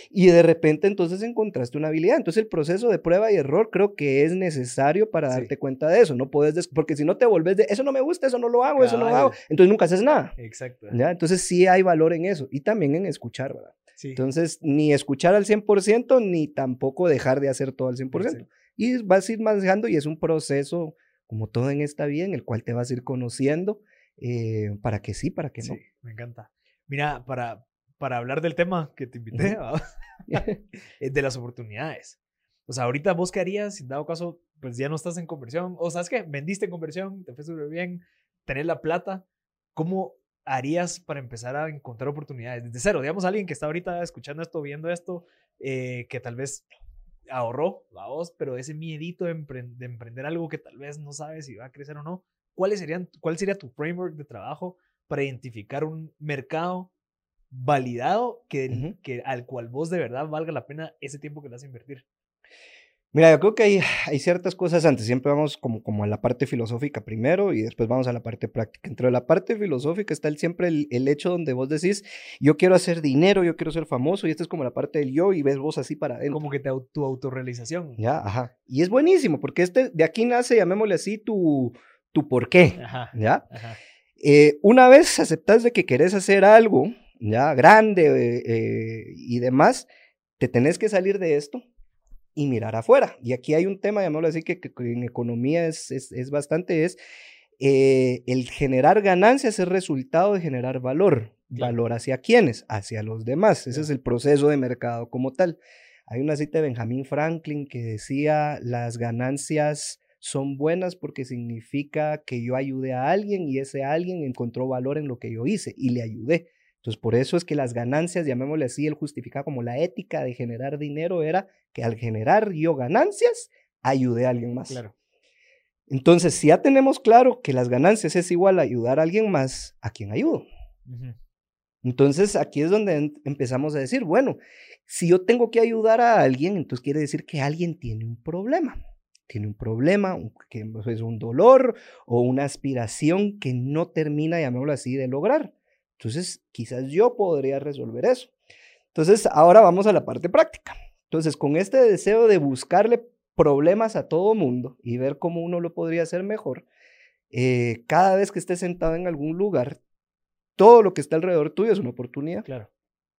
Y de repente entonces encontraste una habilidad. Entonces el proceso de prueba y error creo que es necesario para darte cuenta de eso. No puedes, porque si no te volvés de, eso no me gusta, eso no lo hago, eso no lo hago, entonces nunca haces nada. Exacto. ¿ya? Entonces sí hay valor en eso y también en escuchar, ¿verdad? Entonces ni escuchar al 100% ni tampoco dejar de hacer todo al 100%. Y vas a ir manejando y es un proceso como todo en esta vida, en el cual te vas a ir conociendo, eh, para que sí, para que no. me encanta. Mira, para, para hablar del tema que te invité, de las oportunidades. O sea, ahorita vos qué harías, si dado caso, pues ya no estás en conversión, o sabes que vendiste en conversión, te fue súper bien, tenés la plata, ¿cómo harías para empezar a encontrar oportunidades desde cero? Digamos, alguien que está ahorita escuchando esto, viendo esto, eh, que tal vez ahorró, vos, pero ese miedito de, emprender algo que tal vez no sabes si va a crecer o no, ¿cuáles serían, ¿cuál sería tu framework de trabajo para identificar un mercado validado que, que, al cual vos de verdad valga la pena ese tiempo que le vas a invertir? Mira, yo creo que hay, hay ciertas cosas antes. Siempre vamos como, como a la parte filosófica primero y después vamos a la parte práctica. Entre la parte filosófica está el, siempre el, hecho donde vos decís, yo quiero hacer dinero, yo quiero ser famoso y esta es como la parte del yo y ves vos así para adentro. Como que te, tu autorrealización. Ya, ajá. Y es buenísimo porque este, de aquí nace, llamémosle así, tu, tu por qué. Ajá. ¿Ya? Ajá. Eh, una vez aceptas de que querés hacer algo, ya, grande eh, eh, y demás, te tenés que salir de esto y mirar afuera. Y aquí hay un tema, llamémoslo así, que, que en economía es, es, bastante, es eh, el generar ganancias es resultado de generar valor. ¿Valor hacia quiénes? Hacia los demás. Ese es el proceso de mercado como tal. Hay una cita de Benjamin Franklin que decía, las ganancias son buenas porque significa que yo ayudé a alguien y ese alguien encontró valor en lo que yo hice y le ayudé. Entonces, por eso es que las ganancias, llamémosle así, él justificaba como la ética de generar dinero era que al generar yo ganancias, ayudé a alguien más. Claro. Entonces, si ya tenemos claro que las ganancias es igual a ayudar a alguien más, ¿a quién ayudo? Entonces, aquí es donde empezamos a decir, bueno, si yo tengo que ayudar a alguien, entonces quiere decir que alguien tiene un problema. Tiene un problema, que es un dolor o una aspiración que no termina, llamémoslo así, de lograr. Entonces, quizás yo podría resolver eso. Entonces, ahora vamos a la parte práctica. Entonces, con este deseo de buscarle problemas a todo mundo y ver cómo uno lo podría hacer mejor, eh, cada vez que estés sentado en algún lugar, todo lo que está alrededor tuyo es una oportunidad. Claro.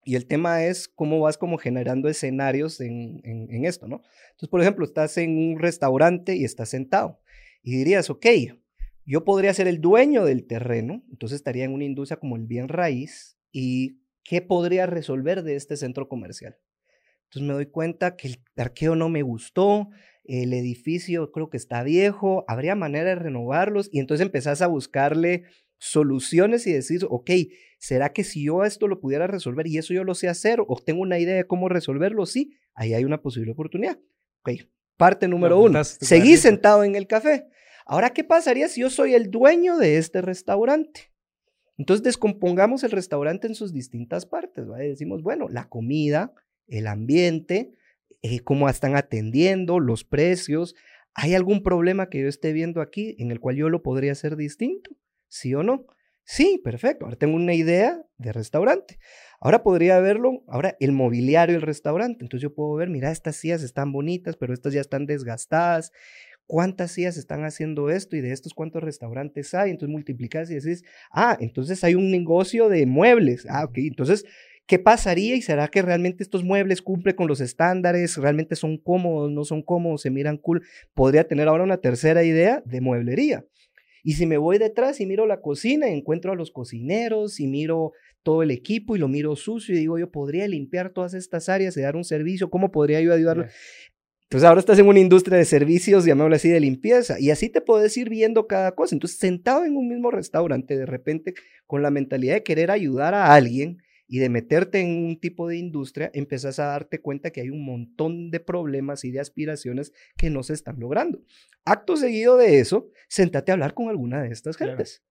Y el tema es cómo vas como generando escenarios en, en, esto, ¿no? Entonces, por ejemplo, estás en un restaurante y estás sentado y dirías, ok, yo podría ser el dueño del terreno, entonces estaría en una industria como el bien raíz y qué podría resolver de este centro comercial. Entonces me doy cuenta que el parqueo no me gustó, el edificio creo que está viejo, habría manera de renovarlos y entonces empezás a buscarle soluciones y decir, ok, ¿será que si yo esto lo pudiera resolver y eso yo lo sé hacer o tengo una idea de cómo resolverlo? Sí, ahí hay una posible oportunidad. Ok, parte número uno, seguí sentado en el café. Ahora, ¿qué pasaría si yo soy el dueño de este restaurante? Entonces descompongamos el restaurante en sus distintas partes. Decimos, bueno, la comida, el ambiente, eh, cómo están atendiendo, los precios. ¿Hay algún problema que yo esté viendo aquí en el cual yo lo podría hacer distinto? ¿Sí o no? Sí, perfecto. Ahora tengo una idea de restaurante. Ahora podría verlo, ahora el mobiliario del restaurante. Entonces yo puedo ver, mira, estas sillas están bonitas, pero estas ya están desgastadas cuántas sillas están haciendo esto y de estos cuántos restaurantes hay. Entonces multiplicas y decís, ah, entonces hay un negocio de muebles. Ah, ok, entonces, ¿qué pasaría y será que realmente estos muebles cumplen con los estándares? ¿Realmente son cómodos? ¿No son cómodos? ¿Se miran cool? Podría tener ahora una tercera idea de mueblería. Y si me voy detrás y miro la cocina, encuentro a los cocineros y miro todo el equipo y lo miro sucio y digo, yo podría limpiar todas estas áreas y dar un servicio, ¿cómo podría yo ayudarlo? Entonces ahora estás en una industria de servicios, llamémoslo así, de limpieza, y así te puedes ir viendo cada cosa. Entonces, sentado en un mismo restaurante, de repente, con la mentalidad de querer ayudar a alguien y de meterte en un tipo de industria, empezás a darte cuenta que hay un montón de problemas y de aspiraciones que no se están logrando. Acto seguido de eso, sentate a hablar con alguna de estas gentes.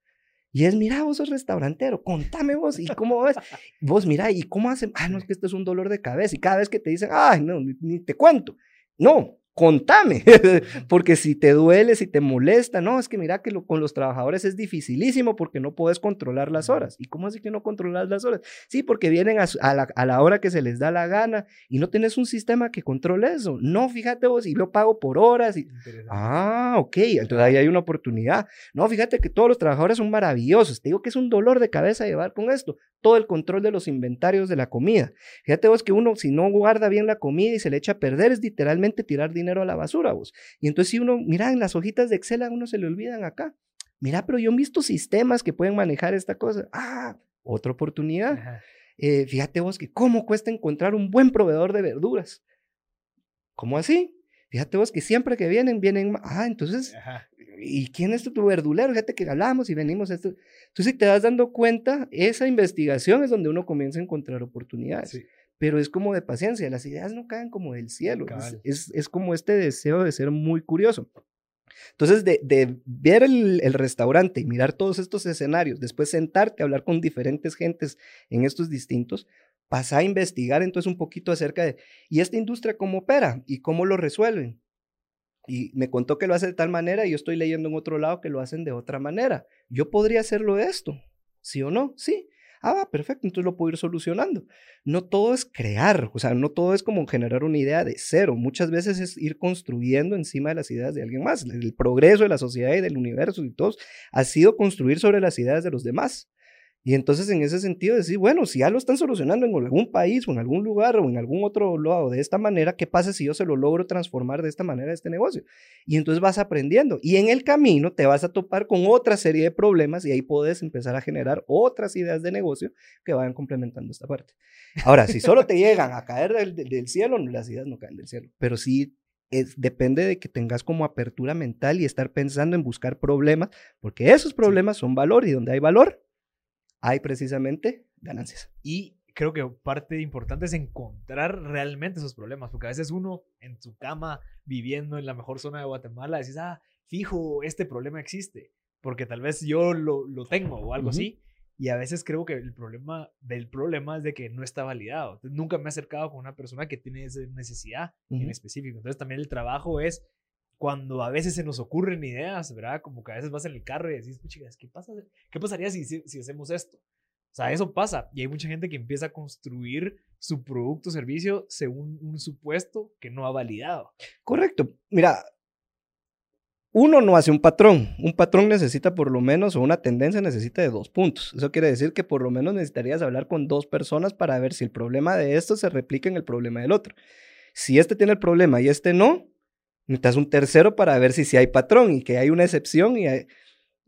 Y es, mira, vos sos restaurantero, contame vos, ¿y cómo ves? Vos, mira, ¿y cómo hacen? Ah, no, es que esto es un dolor de cabeza. Y cada vez que te dicen, ay, no, ni te cuento. No, contame, porque si te duele, si te molesta, no, es que mira que con los trabajadores es dificilísimo porque no puedes controlar las horas. ¿Y cómo es que no controlas las horas? Sí, porque vienen a, la, hora que se les da la gana y no tienes un sistema que controle eso. No, fíjate vos, y yo pago por horas. Y... Ah, ok, entonces ahí hay una oportunidad. No, fíjate que todos los trabajadores son maravillosos. Te digo que es un dolor de cabeza llevar con esto, todo el control de los inventarios de la comida. Fíjate vos que uno, si no guarda bien la comida y se le echa a perder, es literalmente tirar dinero dinero a la basura, vos. Y entonces si uno, mira, en las hojitas de Excel a uno se le olvidan acá. Mira, pero yo he visto sistemas que pueden manejar esta cosa. Ah, otra oportunidad. Eh, fíjate vos que cómo cuesta encontrar un buen proveedor de verduras. ¿Cómo así? Fíjate vos que siempre que vienen, vienen, ah, entonces, ¿y quién es tu verdulero? Fíjate que hablamos y venimos. Esto. Entonces, si te das dando cuenta, esa investigación es donde uno comienza a encontrar oportunidades. Pero es como de paciencia, las ideas no caen como del cielo, es, es, como este deseo de ser muy curioso. Entonces, de, de ver el, el, restaurante y mirar todos estos escenarios, después sentarte a hablar con diferentes gentes en estos distintos, pasa a investigar entonces un poquito acerca de, ¿y esta industria cómo opera? ¿Y cómo lo resuelven? Y me contó que lo hace de tal manera y yo estoy leyendo en otro lado que lo hacen de otra manera. Yo podría hacerlo de esto, ¿sí o no? Sí. Ah, va, perfecto, entonces lo puedo ir solucionando. No todo es crear, o sea, no todo es como generar una idea de cero. Muchas veces es ir construyendo encima de las ideas de alguien más. El progreso de la sociedad y del universo y todos ha sido construir sobre las ideas de los demás. Y entonces en ese sentido decir, bueno, si ya lo están solucionando en algún país o en algún lugar o en algún otro lado de esta manera, ¿qué pasa si yo se lo logro transformar de esta manera este negocio? Y entonces vas aprendiendo y en el camino te vas a topar con otra serie de problemas y ahí puedes empezar a generar otras ideas de negocio que vayan complementando esta parte. Ahora, si solo te llegan a caer del, del cielo, las ideas no caen del cielo, pero sí es, depende de que tengas como apertura mental y estar pensando en buscar problemas, porque esos problemas son valor y donde hay valor, hay precisamente ganancias. Y creo que parte importante es encontrar realmente esos problemas, porque a veces uno en su cama, viviendo en la mejor zona de Guatemala, decís, ah, fijo, este problema existe, porque tal vez yo lo, lo tengo o algo así. Y a veces creo que el problema del problema es de que no está validado. nunca me he acercado con una persona que tiene esa necesidad en específico. Entonces también el trabajo es cuando a veces se nos ocurren ideas, ¿verdad? Como que a veces vas en el carro y decís, chicas, ¿qué, pasa? ¿qué pasaría si, si, hacemos esto? O sea, eso pasa. Y hay mucha gente que empieza a construir su producto o servicio según un supuesto que no ha validado. Correcto. Mira, uno no hace un patrón. Un patrón necesita por lo menos, o una tendencia necesita de dos puntos. Eso quiere decir que por lo menos necesitarías hablar con dos personas para ver si el problema de esto se replica en el problema del otro. Si este tiene el problema y este no, Necesitas un tercero para ver si, si hay patrón y que hay una excepción y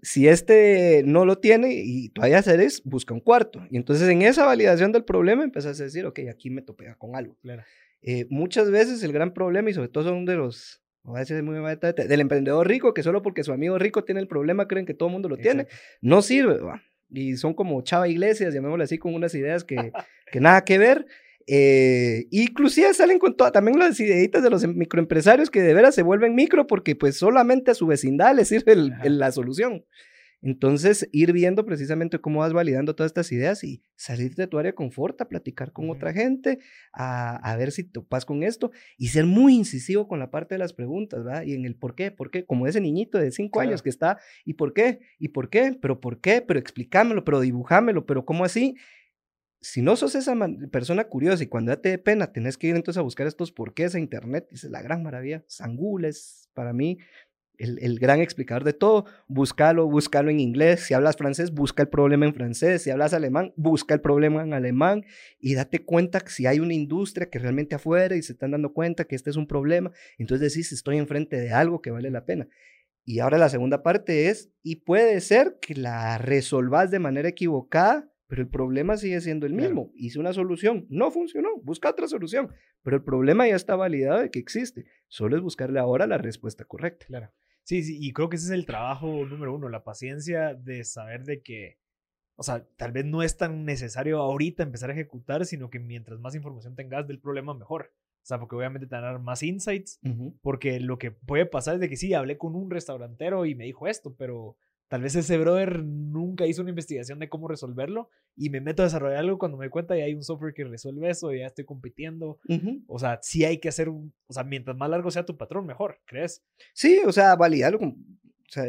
si este no lo tiene y todavía haces, busca un cuarto. Y entonces en esa validación del problema empezás a decir, ok, aquí me topé con algo. Claro. Eh, muchas veces el gran problema, y sobre todo son de los, a veces muy del emprendedor rico, que solo porque su amigo rico tiene el problema creen que todo el mundo lo tiene, no sirve. Y son como chava iglesias, llamémosle así, con unas ideas que, que nada que ver. Eh, inclusive salen con todas, también las ideitas de los microempresarios que de veras se vuelven micro porque pues solamente a su vecindad les sirve la solución. Entonces, ir viendo precisamente cómo vas validando todas estas ideas y salir de tu área de confort, a platicar con otra gente, a, a, ver si topas con esto y ser muy incisivo con la parte de las preguntas, ¿verdad? Y en el por qué, por qué, como ese niñito de cinco años que está, ¿y por qué? ¿Y por qué? ¿Pero por qué? ¿Pero explícamelo? ¿Pero dibujámelo? ¿Pero cómo así? Si no sos esa persona curiosa y cuando ya te dé pena tenés que ir entonces a buscar estos porqués a internet, es la gran maravilla. Sangul es para mí el, el, gran explicador de todo. Búscalo, búscalo en inglés. Si hablas francés, busca el problema en francés. Si hablas alemán, busca el problema en alemán y date cuenta que si hay una industria que realmente afuera y se están dando cuenta que este es un problema, entonces decís, estoy enfrente de algo que vale la pena. Y ahora la segunda parte es, y puede ser que la resolvas de manera equivocada pero el problema sigue siendo el mismo. Hice una solución, no funcionó, busca otra solución, pero el problema ya está validado de que existe. Solo es buscarle ahora la respuesta correcta. Claro. Sí, sí, y creo que ese es el trabajo número uno, la paciencia de saber de que, o sea, tal vez no es tan necesario ahorita empezar a ejecutar, sino que mientras más información tengas del problema, mejor. O sea, porque obviamente te van a dar más insights, porque lo que puede pasar es de que sí, hablé con un restaurantero y me dijo esto, pero Tal vez ese brother nunca hizo una investigación de cómo resolverlo y me meto a desarrollar algo cuando me doy cuenta y hay un software que resuelve eso y ya estoy compitiendo. O sea, sí hay que hacer un, o sea, mientras más largo sea tu patrón, mejor, ¿crees? Sí, o sea, validarlo con, o sea,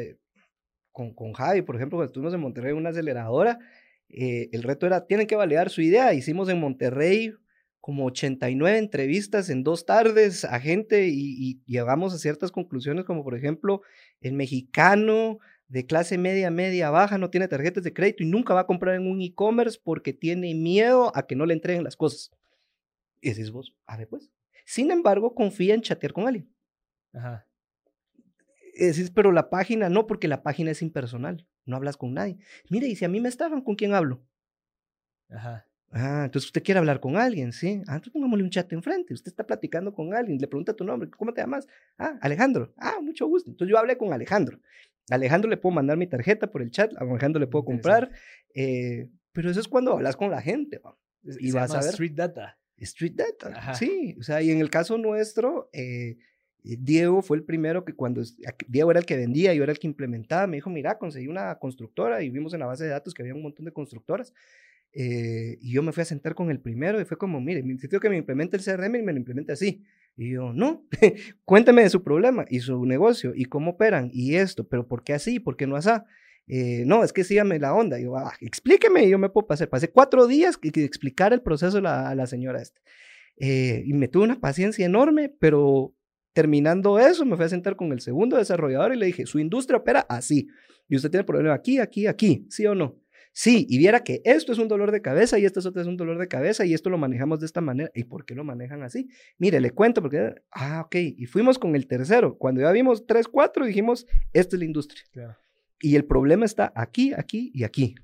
con, con Javi, por ejemplo, cuando estuvimos en Monterrey una aceleradora, eh, el reto era, tienen que validar su idea. Hicimos en Monterrey como 89 entrevistas en dos tardes a gente y, y llegamos a ciertas conclusiones como por ejemplo el mexicano de clase media, media, baja, no tiene tarjetas de crédito y nunca va a comprar en un e-commerce porque tiene miedo a que no le entreguen las cosas. Y decís vos, a ver pues. Sin embargo, confía en chatear con alguien. Ajá. decís, pero la página no, porque la página es impersonal, no hablas con nadie. Mire, y si a mí me estafan, ¿con quién hablo? Ajá. Ah, entonces usted quiere hablar con alguien, ¿sí? Ah, entonces pongámosle un chat enfrente. Usted está platicando con alguien, le pregunta tu nombre, ¿cómo te llamas? Ah, Alejandro. Ah, mucho gusto. Entonces yo hablé con Alejandro. Alejandro le puedo mandar mi tarjeta por el chat, a Alejandro le puedo comprar, eh, pero eso es cuando hablas con la gente, y vas a ver. Street data. Street Data, sí. O sea, y en el caso nuestro, eh, Diego fue el primero que cuando Diego era el que vendía, yo era el que implementaba, me dijo, mira, conseguí una constructora y vimos en la base de datos que había un montón de constructoras. Eh, y yo me fui a sentar con el primero y fue como, mire, necesito que me implemente el CRM y me lo implemente así. Y yo, no, cuéntame de su problema y su negocio y cómo operan y esto, pero ¿por qué así? ¿Por qué no así? Eh, no, es que sígame la onda. Y yo, ah, explíqueme, y yo me puedo pasar. Pasé cuatro días que, que explicar el proceso a la, señora esta. Eh, y me tuve una paciencia enorme, pero terminando eso, me fui a sentar con el segundo desarrollador y le dije, su industria opera así. Y usted tiene problema aquí, aquí, aquí, ¿sí o no? Sí, y viera que esto es un dolor de cabeza y esto es otro es un dolor de cabeza y esto lo manejamos de esta manera. ¿Y por qué lo manejan así? Mire, le cuento porque, ah, ok, y fuimos con el tercero. Cuando ya vimos tres, cuatro, dijimos, esta es la industria. Y el problema está aquí, aquí y aquí.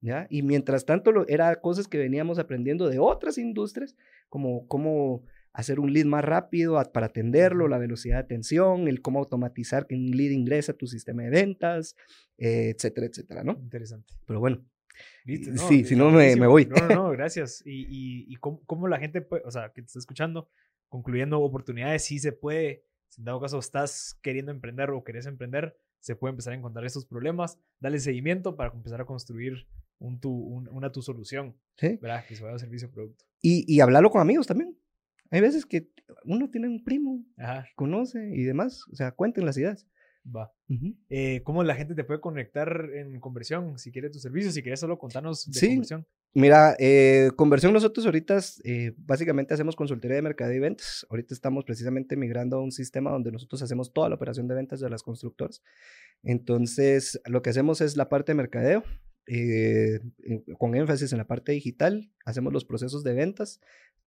¿ya? Y mientras tanto, lo, era cosas que veníamos aprendiendo de otras industrias, como cómo hacer un lead más rápido para atenderlo, la velocidad de atención, el cómo automatizar que un lead ingresa a tu sistema de ventas, eh, etcétera, etcétera, ¿no? Interesante. Pero bueno, sí, si no me, me, voy. No, no, no, gracias. Y, y, y cómo, la gente puede, o sea, que te está escuchando, concluyendo oportunidades, sí se puede, si en dado caso estás queriendo emprender o querés emprender, se puede empezar a encontrar estos problemas, dale seguimiento para empezar a construir un tu, una tu solución, ¿Sí? ¿verdad? Que se vaya a servicio o producto. Y, y hablarlo con amigos también. Hay veces que uno tiene un primo, conoce y demás, o sea, cuenten las ideas. Va. Eh, ¿Cómo la gente te puede conectar en conversión? Si quiere tu servicio, si quieres solo contarnos de sí. conversión. Mira, eh, conversión nosotros ahorita eh, básicamente hacemos consultoría de mercado y ventas. Ahorita estamos precisamente migrando a un sistema donde nosotros hacemos toda la operación de ventas de las constructoras. Entonces, lo que hacemos es la parte de mercadeo, con énfasis en la parte digital. Hacemos los procesos de ventas,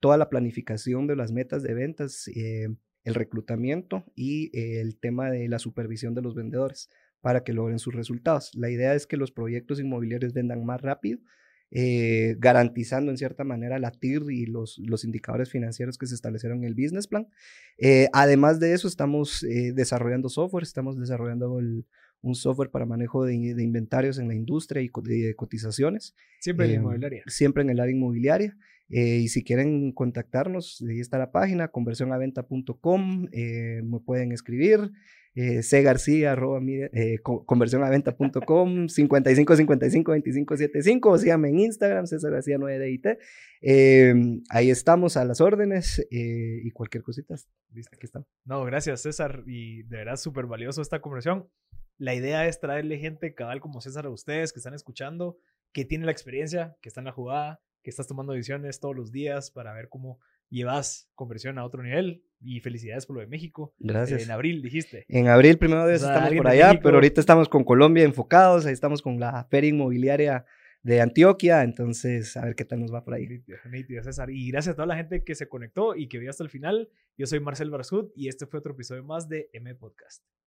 toda la planificación de las metas de ventas el reclutamiento y el tema de la supervisión de los vendedores para que logren sus resultados. La idea es que los proyectos inmobiliarios vendan más rápido, eh, garantizando en cierta manera la TIR y los, los indicadores financieros que se establecieron en el business plan. Eh, además de eso, estamos eh, desarrollando software, estamos desarrollando un software para manejo de, inventarios en la industria y de cotizaciones. Siempre en la inmobiliaria. Siempre en el área inmobiliaria. Eh, y si quieren contactarnos, ahí está la página, conversionaventa.com, eh, me pueden escribir, eh, cgarcía, arroba, eh, conversionaventa.com, 55 55 25 75, o síganme en Instagram, César García 9DIT. Em, ahí estamos a las órdenes y cualquier cosita, ¿viste? Aquí estamos. No, gracias César, y de verdad súper valioso esta conversación. La idea es traerle gente cabal como César a ustedes que están escuchando, que tienen la experiencia, que están en la jugada, que estás tomando decisiones todos los días para ver cómo llevas conversión a otro nivel. Y felicidades por lo de México. Gracias. en abril, dijiste. En abril, primero de estamos por allá, pero ahorita estamos con Colombia enfocados, ahí estamos con la feria inmobiliaria de Antioquia, entonces a ver qué tal nos va por ahí. César. Y gracias a toda la gente que se conectó y que vio hasta el final. Yo soy Marcel Barzut y este fue otro episodio más de M Podcast.